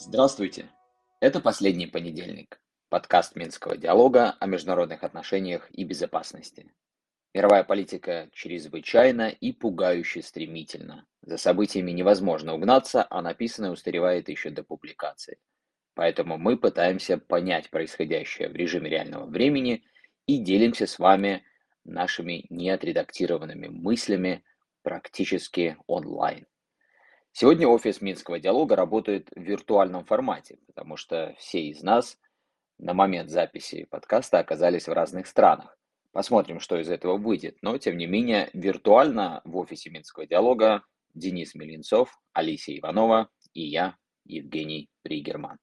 Здравствуйте! Это последний понедельник. Подкаст Минского диалога о международных отношениях и безопасности. Мировая политика чрезвычайно и пугающе стремительна. За событиями невозможно угнаться, а написанное устаревает еще до публикации. Поэтому мы пытаемся понять происходящее в режиме реального времени и делимся с вами нашими неотредактированными мыслями практически онлайн. Сегодня офис Минского диалога работает в виртуальном формате, потому что все из нас на момент записи подкаста оказались в разных странах. Посмотрим, что из этого выйдет. Но, тем не менее, виртуально в офисе Минского диалога Денис Милинцов, Алисия Иванова и я, Евгений Пригерман.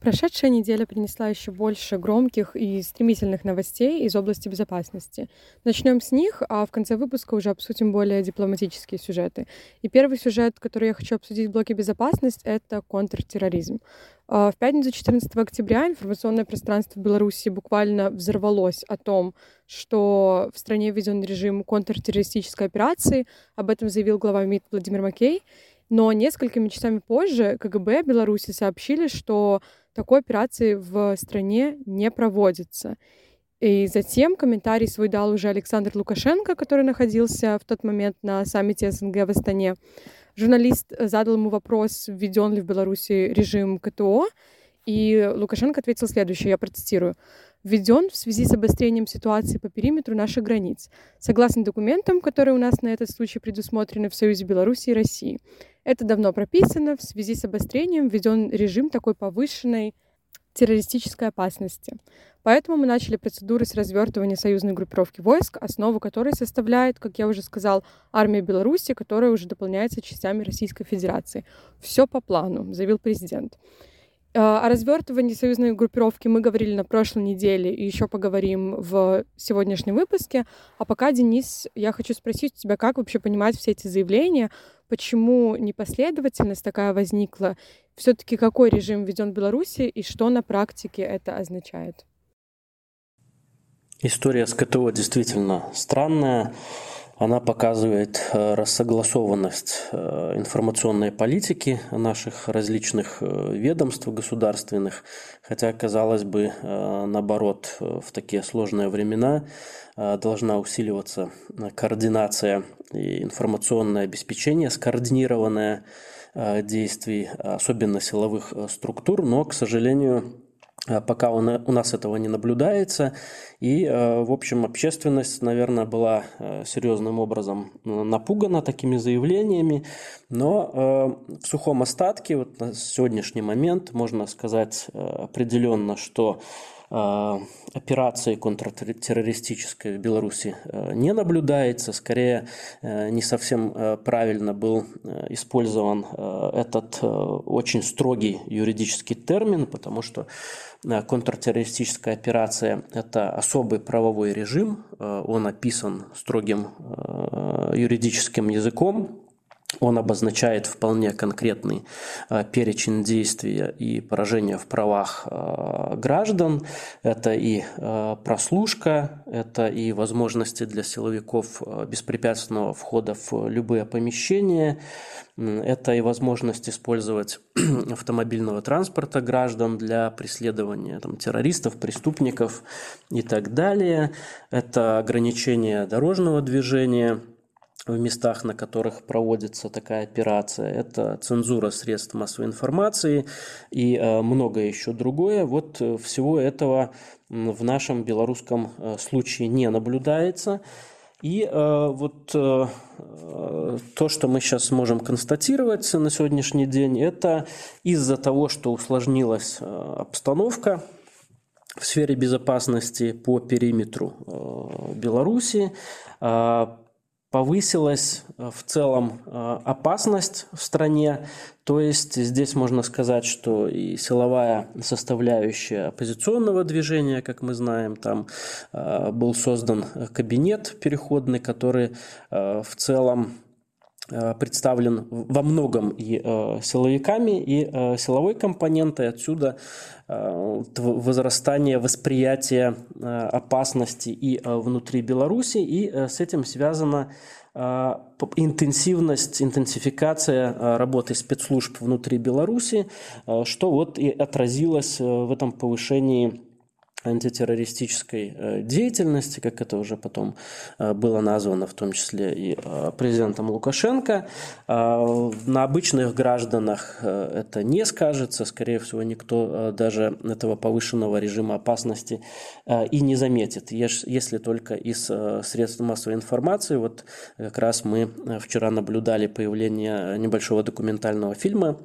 Прошедшая неделя принесла еще больше громких и стремительных новостей из области безопасности. Начнем с них, а в конце выпуска уже обсудим более дипломатические сюжеты. И первый сюжет, который я хочу обсудить в блоке безопасность, это контртерроризм. А, в пятницу 14 октября информационное пространство Беларуси буквально взорвалось о том, что в стране введен режим контртеррористической операции. Об этом заявил глава МИД Владимир Макей. Но несколькими часами позже КГБ Беларуси сообщили, что такой операции в стране не проводится. И затем комментарий свой дал уже Александр Лукашенко, который находился в тот момент на саммите СНГ в Астане. Журналист задал ему вопрос, введен ли в Беларуси режим КТО, и Лукашенко ответил следующее, я процитирую введен в связи с обострением ситуации по периметру наших границ, согласно документам, которые у нас на этот случай предусмотрены в Союзе Беларуси и России. Это давно прописано, в связи с обострением введен режим такой повышенной террористической опасности. Поэтому мы начали процедуры с развертывания союзной группировки войск, основу которой составляет, как я уже сказал, армия Беларуси, которая уже дополняется частями Российской Федерации. Все по плану, заявил президент. А, о развертывании союзной группировки мы говорили на прошлой неделе и еще поговорим в сегодняшнем выпуске. А пока, Денис, я хочу спросить у тебя, как вообще понимать все эти заявления, почему непоследовательность такая возникла, все-таки какой режим введен в Беларуси и что на практике это означает? История с КТО действительно странная. Она показывает э, рассогласованность э, информационной политики наших различных э, ведомств государственных, хотя, казалось бы, наоборот, в такие сложные времена должна усиливаться координация и информационное обеспечение, скоординированное действий, особенно силовых структур, но, к сожалению, пока у нас этого не наблюдается. И, э, в общем, общественность, наверное, была э, серьезным образом напугана такими заявлениями. Но в сухом остатке, вот на сегодняшний момент, можно сказать определенно, что Э, операции контртеррористической в Беларуси э, не наблюдается. Скорее, э, не совсем правильно был использован этот очень строгий юридический термин, потому что контртеррористическая операция – это особый правовой режим, он описан строгим юридическим языком, он обозначает вполне конкретный э, перечень действий и поражения в правах э, граждан. Это и э, прослушка, это и возможности для силовиков беспрепятственного входа в любые помещения, это и возможность использовать автомобильного транспорта граждан для преследования там, террористов, преступников и так далее. Это ограничение дорожного движения – в местах, на которых проводится такая операция. Это цензура средств массовой информации и э, многое еще другое. Вот э, всего этого в нашем белорусском э, случае не наблюдается. И вот то, что мы сейчас можем констатировать на сегодняшний день, это из-за того, что усложнилась обстановка в сфере безопасности по периметру Беларуси, повысилась э, в целом э, опасность в стране. То есть здесь можно сказать, что и силовая составляющая оппозиционного движения, как мы знаем, там э, был создан кабинет переходный, который в целом представлен во многом и силовиками, и силовой компонентой. Отсюда возрастание восприятия опасности и внутри Беларуси, и с этим связано интенсивность, интенсификация работы спецслужб внутри Беларуси, что вот и отразилось в этом повышении антитеррористической э, деятельности, как это уже потом э, было названо, в том числе и э, президентом Лукашенко. На обычных гражданах это не скажется, скорее всего, никто даже этого повышенного режима опасности и не заметит, если только из средств массовой информации. Вот как раз мы вчера наблюдали появление небольшого документального фильма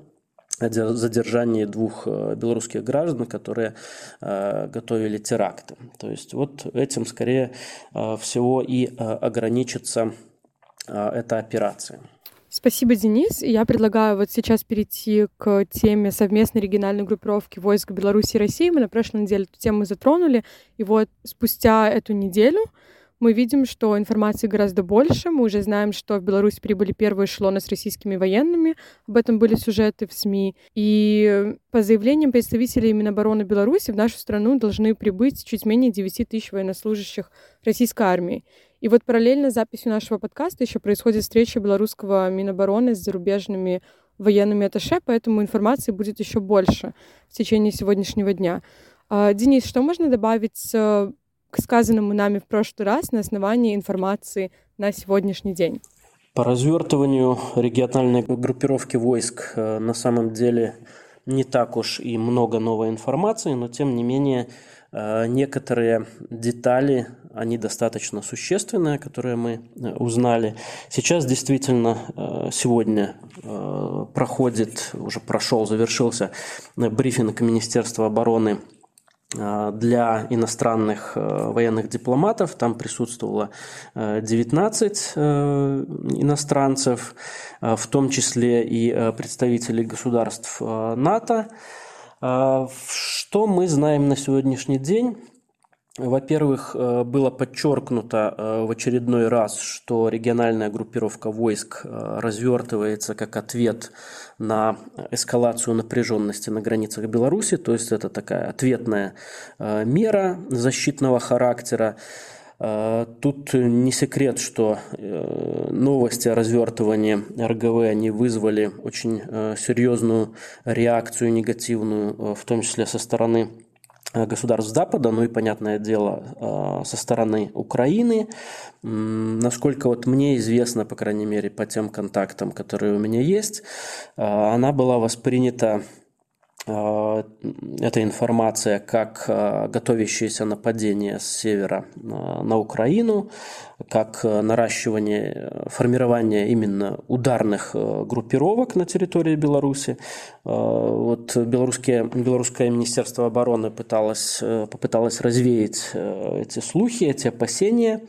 задержании двух э, белорусских граждан, которые э, готовили теракты. То есть вот этим скорее э, всего и ограничится эта операция. Спасибо, Денис. Я предлагаю вот сейчас перейти к теме совместной региональной группировки войск Беларуси и России. Мы на прошлой неделе эту тему затронули, и вот спустя эту неделю мы видим, что информации гораздо больше. Мы уже знаем, что в Беларусь прибыли первые эшелоны с российскими военными. Об этом были сюжеты в СМИ. И по заявлениям представителей Минобороны Беларуси в нашу страну должны прибыть чуть менее 9 тысяч военнослужащих российской армии. И вот параллельно с записью нашего подкаста еще происходит встреча белорусского Минобороны с зарубежными военными атташе, поэтому информации будет еще больше в течение сегодняшнего дня. А, Денис, что можно добавить к сказанному нами в прошлый раз на основании информации на сегодняшний день? По развертыванию региональной группировки войск э, на самом деле не так уж и много новой информации, но тем не менее э, некоторые детали, они достаточно существенные, которые мы э, узнали. Сейчас действительно сегодня проходит, уже прошел, завершился брифинг Министерства обороны для иностранных э, военных дипломатов. Там присутствовало 19 э, э, иностранцев, в том числе и представители государств НАТО. Что мы знаем на сегодняшний день? Во-первых, э, было подчеркнуто э, в очередной раз, что региональная группировка войск э, развертывается как ответ на эскалацию напряженности на границах Беларуси, то есть это такая ответная мера защитного характера. Тут не секрет, что новости о развертывании РГВ они вызвали очень серьезную реакцию негативную, в том числе со стороны государств Запада, ну и, понятное дело, э, со стороны Украины. Насколько вот мне известно, по крайней мере, по тем контактам, которые у меня есть, э, она была воспринята Э, эта информация как э, готовящееся нападение с севера э, на Украину, как наращивание, формирование именно ударных группировок на территории Беларуси. Вот белорусские, белорусское министерство обороны пыталось, попыталось развеять эти слухи, эти опасения.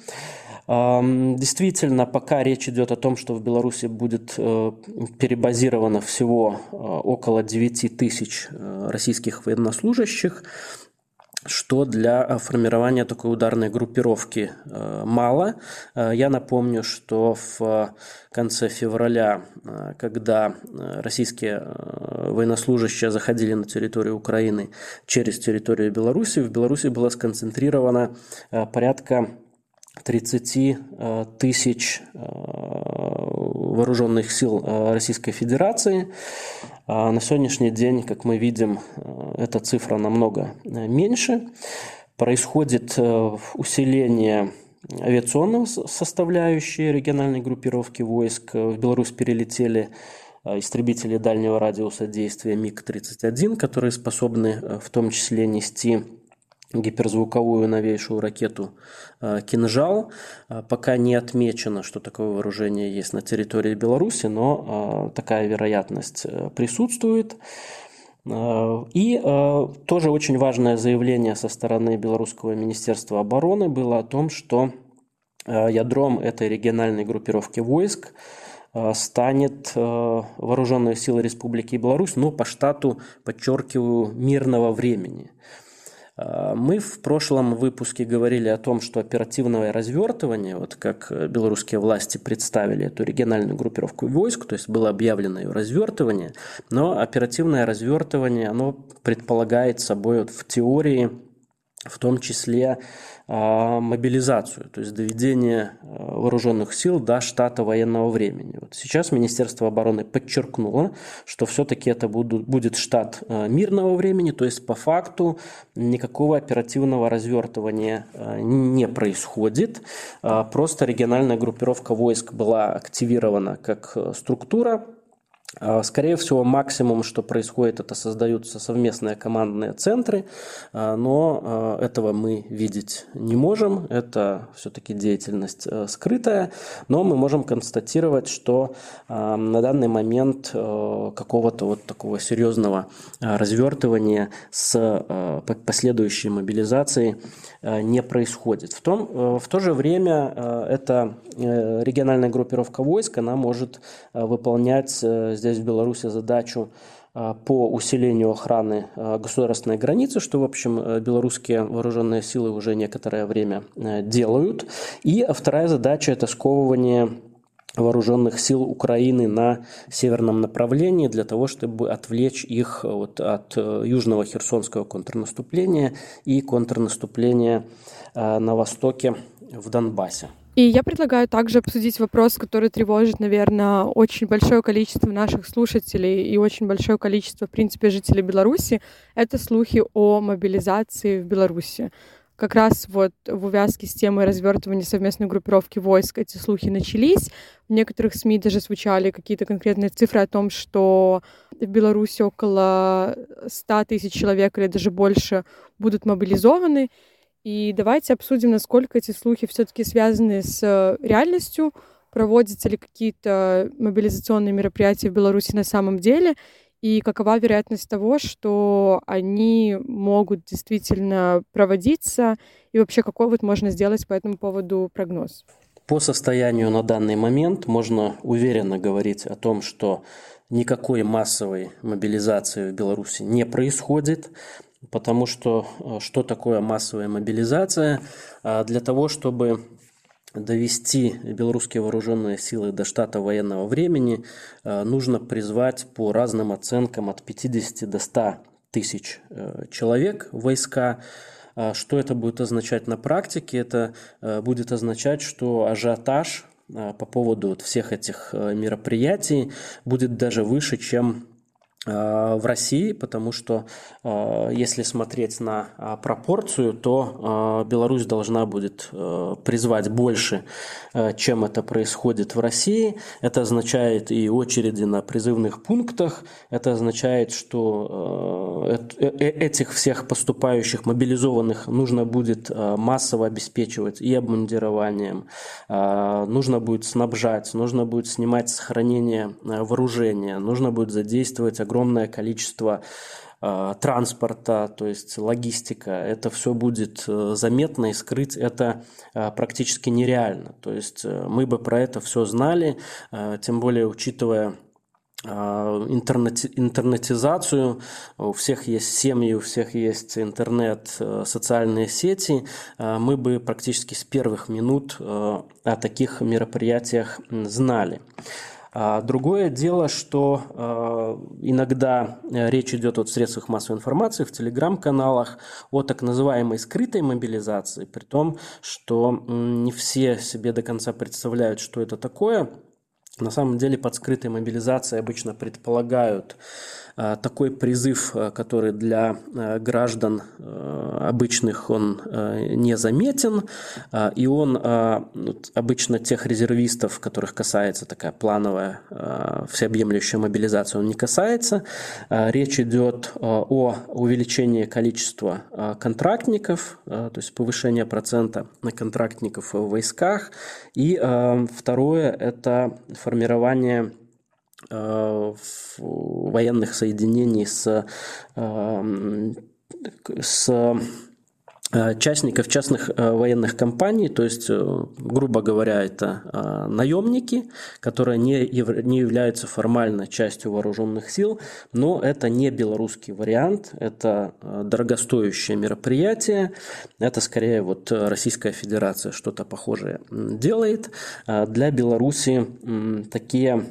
Действительно, пока речь идет о том, что в Беларуси будет э, перебазировано всего э, около 9 тысяч э, российских военнослужащих, что для формирования такой ударной группировки мало. Я напомню, что в конце февраля, когда российские военнослужащие заходили на территорию Украины через территорию Беларуси, в Беларуси было сконцентрировано порядка 30 э, тысяч э, вооруженных сил э, Российской Федерации. А на сегодняшний день, как мы видим, эта цифра намного меньше. Происходит усиление авиационной составляющей региональной группировки войск. В Беларусь перелетели истребители дальнего радиуса действия МиГ-31, которые способны в том числе нести гиперзвуковую новейшую ракету э, «Кинжал». Э, пока не отмечено, что такое вооружение есть на территории Беларуси, но э, такая вероятность присутствует. И тоже очень важное заявление со стороны Белорусского министерства обороны было о том, что ядром этой региональной группировки войск станет вооруженные силы Республики Беларусь, но по штату, подчеркиваю, мирного времени – мы в прошлом выпуске говорили о том, что оперативное развертывание, вот как белорусские власти представили эту региональную группировку войск, то есть было объявлено ее развертывание, но оперативное развертывание, оно предполагает собой вот в теории в том числе а, мобилизацию, то есть доведение а, вооруженных сил до штата военного времени. Вот сейчас Министерство обороны подчеркнуло, что все-таки это будет штат а, мирного времени, то есть по факту никакого оперативного развертывания не происходит. Просто региональная группировка войск была активирована как структура, а, скорее всего, максимум, что происходит, это создаются совместные командные центры, а, но а, этого мы видеть не можем. Это все-таки деятельность э, скрытая, но мы можем констатировать, что на данный момент э, какого-то вот такого серьезного развертывания с последующей мобилизацией не происходит. В, том, э, в то же время эта региональная группировка войск, она может выполнять здесь в Беларуси задачу а, по усилению охраны а, государственной границы, что, в общем, э, белорусские вооруженные силы уже некоторое время э, делают. И вторая задача – это сковывание вооруженных сил Украины на северном направлении для того, чтобы отвлечь их вот от э, южного херсонского контрнаступления и контрнаступления на востоке в Донбассе. И я предлагаю также обсудить вопрос, который тревожит, наверное, очень большое количество наших слушателей и очень большое количество, в принципе, жителей Беларуси. Это слухи о мобилизации в Беларуси. Как раз вот в увязке с темой развертывания совместной группировки войск эти слухи начались. В некоторых СМИ даже звучали какие-то конкретные цифры о том, что в Беларуси около 100 тысяч человек или даже больше будут мобилизованы. И давайте обсудим, насколько эти слухи все-таки связаны с э, реальностью, проводятся ли какие-то мобилизационные мероприятия в Беларуси на самом деле, и какова вероятность того, что они могут действительно проводиться, и вообще какой вот можно сделать по этому поводу прогноз? По состоянию на данный момент можно уверенно говорить о том, что никакой массовой мобилизации в Беларуси не происходит потому что э, что такое массовая мобилизация? А для того, чтобы довести белорусские вооруженные силы до штата военного времени, э, нужно призвать по разным оценкам от 50 до 100 тысяч э, человек войска. А что это будет означать на практике? Это будет означать, что ажиотаж по поводу всех этих мероприятий будет даже выше, чем в России, потому что э, если смотреть на а, пропорцию, то э, Беларусь должна будет призвать больше, чем это происходит в России. Это означает и очереди на призывных пунктах, это означает, что этих всех поступающих мобилизованных нужно будет массово обеспечивать и обмундированием, нужно будет снабжать, нужно будет снимать с хранения вооружения, нужно будет задействовать огромное огромное количество э, транспорта, то есть логистика, это все будет э, заметно и скрыть это э, практически нереально. То есть мы бы про это все знали, тем более учитывая интернет, интернетизацию, у всех есть семьи, у всех есть интернет, социальные сети, мы бы практически с первых минут о таких мероприятиях знали. А другое дело, что а, иногда э, речь идет в средствах массовой информации, в телеграм-каналах о так называемой скрытой мобилизации, при том, что не все себе до конца представляют, что это такое. На самом деле под скрытой мобилизацией обычно предполагают такой призыв, э, который для э, граждан обычных он не заметен, и он обычно тех резервистов, которых касается такая плановая всеобъемлющая мобилизация, он не касается. Речь идет о увеличении количества контрактников, то есть повышение процента контрактников в войсках. И второе – это формирование военных соединений с, э, с Э, частников частных э, военных компаний, то есть, э, грубо говоря, это наемники, которые не, не являются формально частью вооруженных сил, но это не белорусский вариант, это дорогостоящее мероприятие, это скорее вот Российская Федерация что-то похожее делает. Для Беларуси такие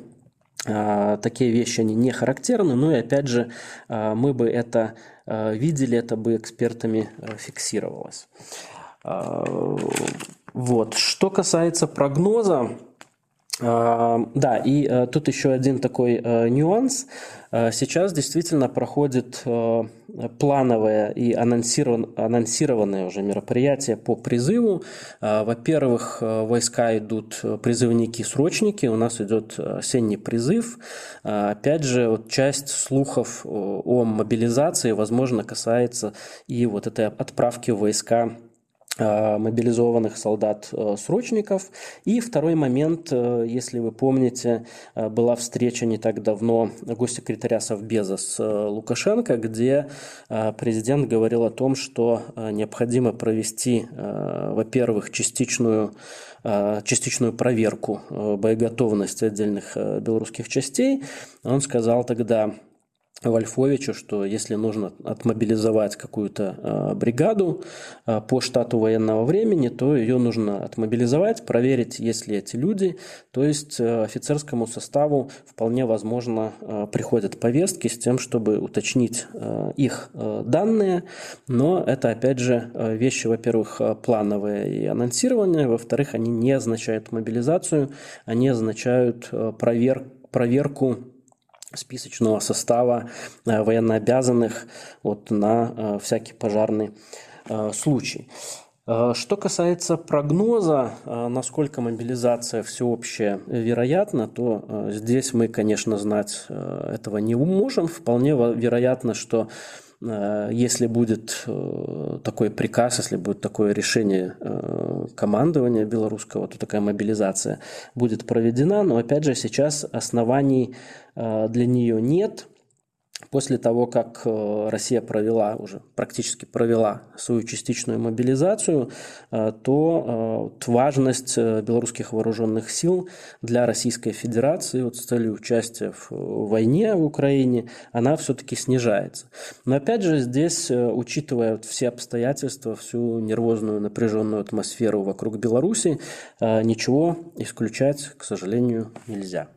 такие вещи они не характерны, но и опять же мы бы это Э, видели, это бы экспертами фиксировалось. Вот. Что касается прогноза, да, и тут еще один такой нюанс. Сейчас действительно проходит плановое и анонсированное уже мероприятие по призыву. Во-первых, войска идут призывники-срочники, у нас идет осенний призыв. Опять же, вот часть слухов о мобилизации, возможно, касается и вот этой отправки войска Э, мобилизованных солдат-срочников. Э, и второй момент, э, если вы помните, была встреча не так давно госсекретаря Совбеза с Лукашенко, где президент говорил о том, что необходимо провести, во-первых, частичную частичную проверку боеготовности отдельных белорусских частей. Он сказал тогда Вольфовичу, что если нужно отмобилизовать какую-то э, бригаду э, по штату военного времени, то ее нужно отмобилизовать, проверить, есть ли эти люди. То есть э, офицерскому составу вполне возможно приходят повестки с тем, чтобы уточнить их данные. Но это, опять же, вещи, во-первых, плановые и анонсирование, во-вторых, они не означают мобилизацию, они означают провер проверку списочного состава э, военнообязанных вот, на э, всякий пожарный э, случай. Что касается прогноза, насколько мобилизация всеобщая вероятна, то здесь мы, конечно, знать этого не можем. Вполне вероятно, что если будет э, такой приказ, если будет такое решение э, командования белорусского, то такая мобилизация будет проведена. Но опять же, сейчас оснований для нее нет после того, как э, Россия провела, уже практически провела свою частичную мобилизацию, э, то э, важность белорусских вооруженных сил для Российской Федерации вот с целью участия в войне в Украине, она все-таки снижается. Но опять же здесь, учитывая все обстоятельства, всю нервозную напряженную атмосферу вокруг Беларуси, ничего исключать, к сожалению, нельзя.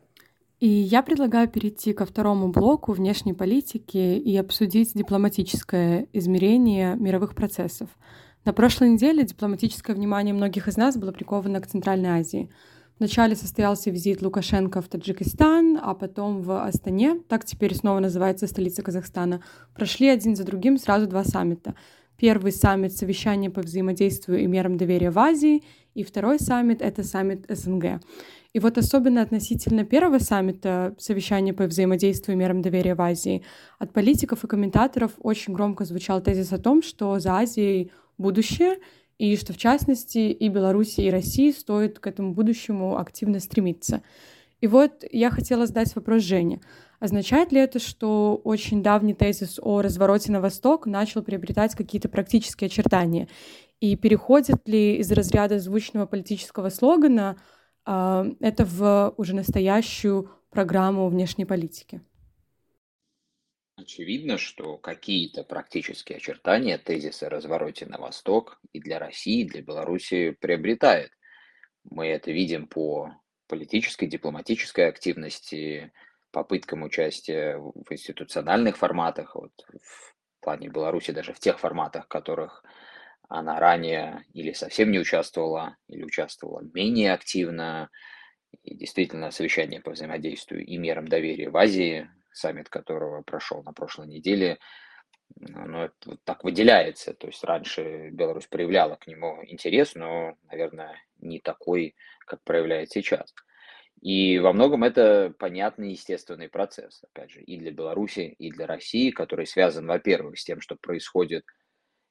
И я предлагаю перейти ко второму блоку внешней политики и обсудить дипломатическое измерение мировых процессов. На прошлой неделе дипломатическое внимание многих из нас было приковано к Центральной Азии. Вначале состоялся визит Лукашенко в Таджикистан, а потом в Астане, так теперь снова называется столица Казахстана. Прошли один за другим сразу два саммита. Первый саммит — совещание по взаимодействию и мерам доверия в Азии, и второй саммит — это саммит СНГ. И вот особенно относительно первого саммита совещания по взаимодействию и мерам доверия в Азии от политиков и комментаторов очень громко звучал тезис о том, что за Азией будущее, и что, в частности, и Беларуси, и России стоит к этому будущему активно стремиться. И вот я хотела задать вопрос Жене. Означает ли это, что очень давний тезис о развороте на восток начал приобретать какие-то практические очертания? И переходит ли из разряда звучного политического слогана а, это в уже настоящую программу внешней политики? Очевидно, что какие-то практические очертания тезиса о развороте на восток и для России, и для Беларуси приобретает. Мы это видим по политической, дипломатической активности, попыткам участия в институциональных форматах, вот в плане Беларуси даже в тех форматах, в которых она ранее или совсем не участвовала, или участвовала менее активно. И действительно, совещание по взаимодействию и мерам доверия в Азии, саммит которого прошел на прошлой неделе, ну, вот так выделяется. То есть раньше Беларусь проявляла к нему интерес, но, наверное, не такой, как проявляет сейчас. И во многом это понятный естественный процесс, опять же, и для Беларуси, и для России, который связан, во-первых, с тем, что происходит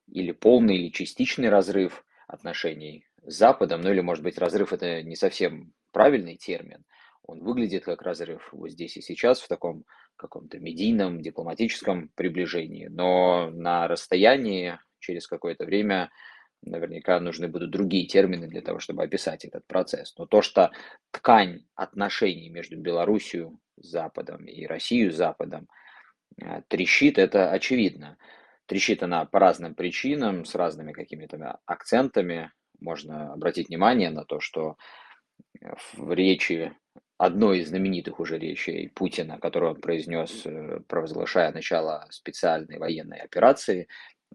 или полный, или частичный разрыв отношений с Западом, ну или, может быть, разрыв это не совсем правильный термин, он выглядит как разрыв вот здесь и сейчас в таком каком-то медийном, дипломатическом приближении, но на расстоянии через какое-то время наверняка нужны будут другие термины для того, чтобы описать этот процесс. Но то, что ткань отношений между Белоруссией Западом и Россией Западом э, трещит, это очевидно. Трещит она по разным причинам, с разными какими-то акцентами. Можно обратить внимание на то, что э, в речи, одной из знаменитых уже речей Путина, которую он произнес, э, провозглашая начало специальной военной операции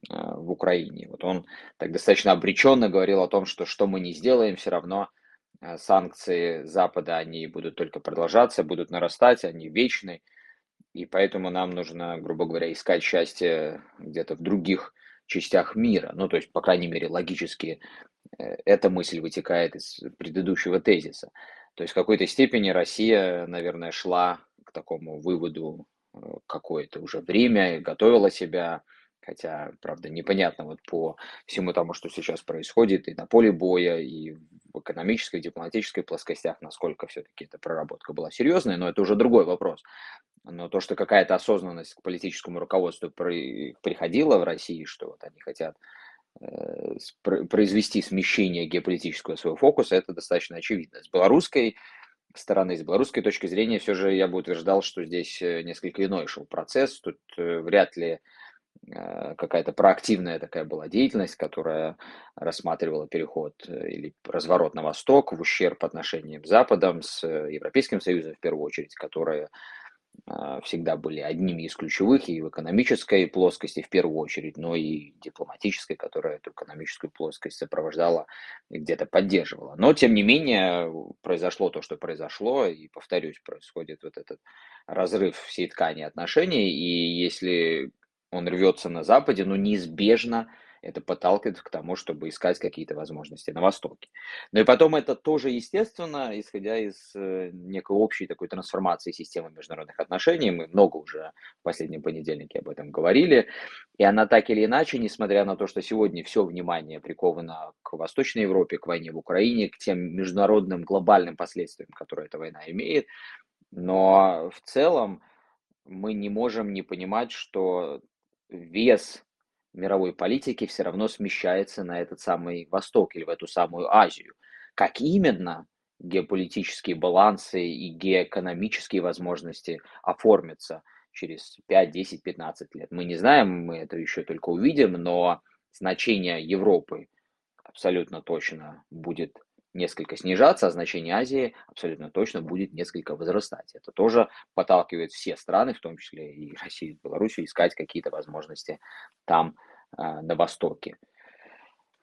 в Украине, вот он так достаточно обреченно говорил о том, что что мы не сделаем, все равно санкции Запада, они будут только продолжаться, будут нарастать, они вечны. И поэтому нам нужно, грубо говоря, искать счастье где-то в других частях мира. Ну, то есть, по крайней мере, логически э, эта мысль вытекает из предыдущего тезиса. То есть в какой-то степени Россия, наверное, шла к такому выводу э, какое-то уже время, готовила себя, хотя, правда, непонятно вот по всему тому, что сейчас происходит и на поле боя, и в экономической, дипломатической плоскостях, насколько все-таки эта проработка была серьезной, но это уже другой вопрос. Но то, что какая-то осознанность к политическому руководству приходила в России, что вот они хотят э, произвести смещение геополитического своего фокуса, это достаточно очевидно. С белорусской стороны, с белорусской точки зрения, все же я бы утверждал, что здесь э, несколько иной шел процесс. Тут э, вряд ли какая-то проактивная такая была деятельность, которая рассматривала переход или разворот на восток в ущерб отношениям с Западом, с Европейским Союзом в первую очередь, которые всегда были одними из ключевых и в экономической плоскости в первую очередь, но и дипломатической, которая эту экономическую плоскость сопровождала и где-то поддерживала. Но, тем не менее, произошло то, что произошло, и, повторюсь, происходит вот этот разрыв всей ткани отношений, и если он рвется на Западе, но неизбежно это подталкивает к тому, чтобы искать какие-то возможности на Востоке. Ну и потом это тоже естественно, исходя из э, некой общей такой трансформации системы международных отношений. Мы много уже в последнем понедельнике об этом говорили. И она так или иначе, несмотря на то, что сегодня все внимание приковано к Восточной Европе, к войне в Украине, к тем международным глобальным последствиям, которые эта война имеет, но в целом мы не можем не понимать, что вес мировой политики все равно смещается на этот самый Восток или в эту самую Азию. Как именно геополитические балансы и геоэкономические возможности оформятся через 5, 10, 15 лет. Мы не знаем, мы это еще только увидим, но значение Европы абсолютно точно будет несколько снижаться, а значение Азии абсолютно точно будет несколько возрастать. Это тоже подталкивает все страны, в том числе и Россию, и Белоруссию, искать какие-то возможности там а, на Востоке.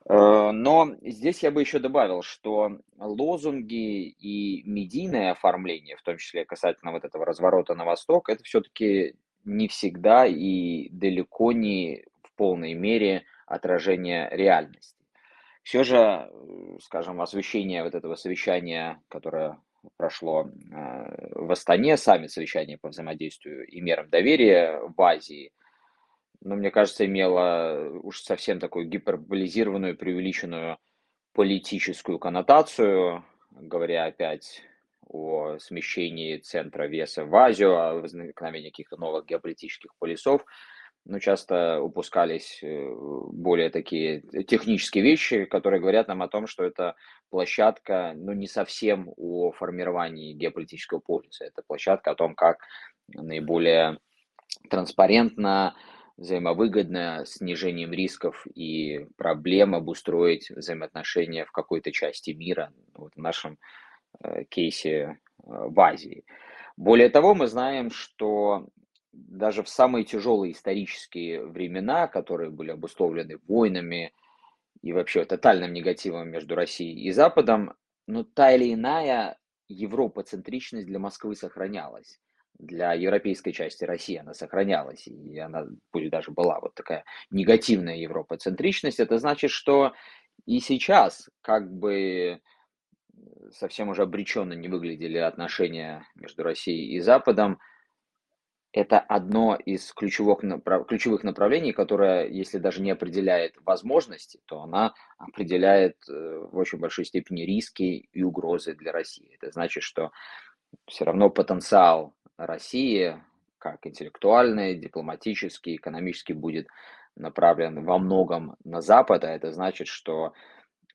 Э, но здесь я бы еще добавил, что лозунги и медийное оформление, в том числе касательно вот этого разворота на восток, это все-таки не всегда и далеко не в полной мере отражение реальности. Все же, э, скажем, освещение вот этого совещания, которое прошло э, в Астане, сами совещания по взаимодействию и мерам доверия в Азии, ну, мне кажется, имело уж совсем такую гиперболизированную, преувеличенную политическую коннотацию, говоря опять о смещении центра веса в Азию, о возникновении каких-то новых геополитических полюсов но часто упускались э, более такие технические вещи, которые говорят нам о том, что это площадка, ну, не совсем о формировании геополитического полюса. Это площадка о том, как наиболее транспарентно, взаимовыгодно, снижением рисков и проблем обустроить взаимоотношения в какой-то части мира, вот в нашем э, кейсе э, в Азии. Более того, мы знаем, что даже в самые тяжелые исторические времена, которые были обусловлены войнами и вообще тотальным негативом между Россией и Западом, но та или иная европоцентричность для Москвы сохранялась. Для европейской части России она сохранялась, и она пусть даже была вот такая негативная европоцентричность. Это значит, что и сейчас, как бы совсем уже обреченно не выглядели отношения между Россией и Западом, это одно из ключевых, направ... ключевых направлений, которое, если даже не определяет возможности, то она определяет э, в очень большой степени риски и угрозы для России. Это значит, что все равно потенциал России, как интеллектуальный, дипломатический, экономический, будет направлен во многом на запад, а это значит, что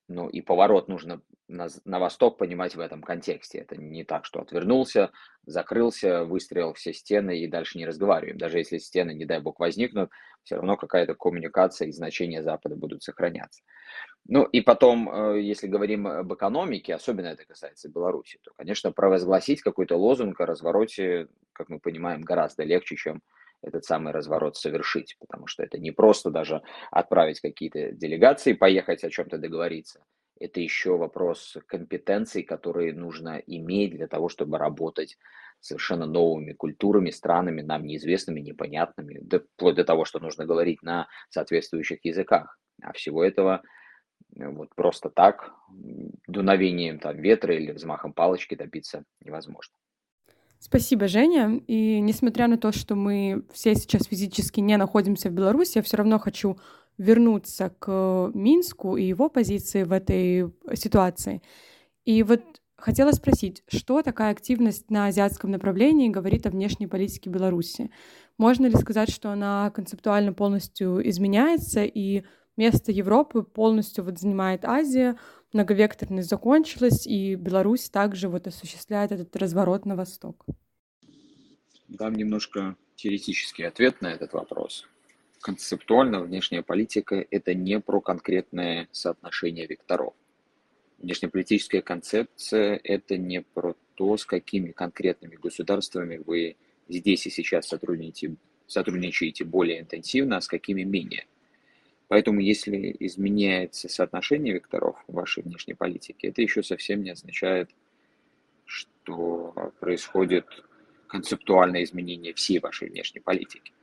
ну и поворот нужно на, на восток понимать в этом контексте. Это не так, что отвернулся, закрылся, выстрелил все стены и дальше не разговариваем. Даже если стены, не дай бог, возникнут, все равно какая-то коммуникация и значения Запада будут сохраняться. Ну и потом, э, если говорим об экономике, особенно это касается Беларуси, то, конечно, провозгласить какой-то лозунг о развороте, как мы понимаем, гораздо легче, чем этот самый разворот совершить, потому что это не просто даже отправить какие-то делегации, поехать о чем-то договориться. Это еще вопрос компетенций, которые нужно иметь для того, чтобы работать совершенно новыми культурами, странами, нам неизвестными, непонятными, вплоть до того, что нужно говорить на соответствующих языках. А всего этого э, вот просто так, дуновением там, ветра или взмахом палочки добиться невозможно. Спасибо, Женя. И несмотря на то, что мы все сейчас физически не находимся в Беларуси, я все равно хочу вернуться к Минску и его позиции в этой ситуации. И вот хотела спросить, что такая активность на азиатском направлении говорит о внешней политике Беларуси? Можно ли сказать, что она концептуально полностью изменяется, и место Европы полностью вот занимает Азия, многовекторность закончилась, и Беларусь также вот осуществляет этот разворот на восток? Дам немножко теоретический ответ на этот вопрос. Концептуально внешняя политика – это не про конкретное соотношение векторов. Внешнеполитическая концепция – это не про то, с какими конкретными государствами вы здесь и сейчас сотрудничаете, сотрудничаете более интенсивно, а с какими менее. Поэтому если изменяется соотношение векторов в вашей внешней политике, это еще совсем не означает, что происходит концептуальное изменение всей вашей внешней политики.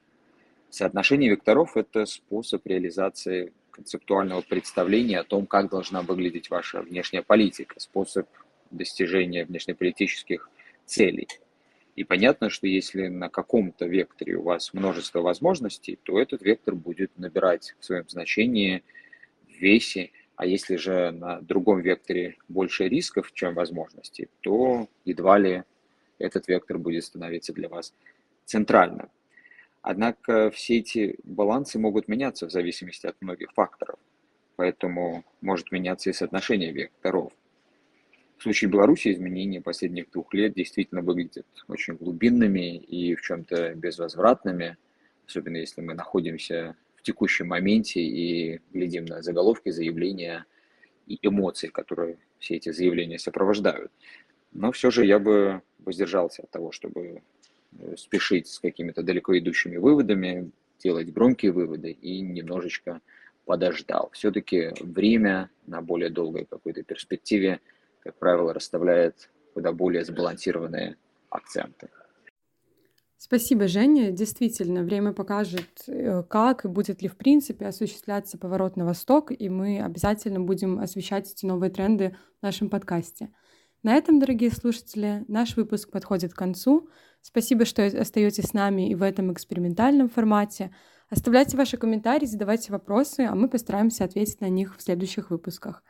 Соотношение векторов – это способ реализации концептуального представления о том, как должна выглядеть ваша внешняя политика, способ достижения внешнеполитических целей – и понятно, что если на каком-то векторе у вас множество возможностей, то этот вектор будет набирать в своем значении, в весе. А если же на другом векторе больше рисков, чем возможностей, то едва ли этот вектор будет становиться для вас центральным. Однако все эти балансы могут меняться в зависимости от многих факторов. Поэтому может меняться и соотношение векторов. В случае Беларуси изменения последних двух лет действительно выглядят очень глубинными и в чем-то безвозвратными, особенно если мы находимся в текущем моменте и глядим на заголовки, заявления и эмоции, которые все эти заявления сопровождают. Но все же я бы воздержался от того, чтобы э, спешить с какими-то далеко идущими выводами, делать громкие выводы и немножечко подождал. Все-таки время на более долгой какой-то перспективе как правило, расставляет куда более сбалансированные акценты. Спасибо, Женя. Действительно, время покажет, э, как и будет ли в принципе осуществляться поворот на восток, и мы обязательно будем освещать эти новые тренды в нашем подкасте. На этом, дорогие слушатели, наш выпуск подходит к концу. Спасибо, что остаетесь с нами и в этом экспериментальном формате. Оставляйте ваши комментарии, задавайте вопросы, а мы постараемся ответить на них в следующих выпусках.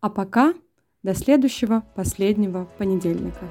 А пока до следующего, последнего понедельника.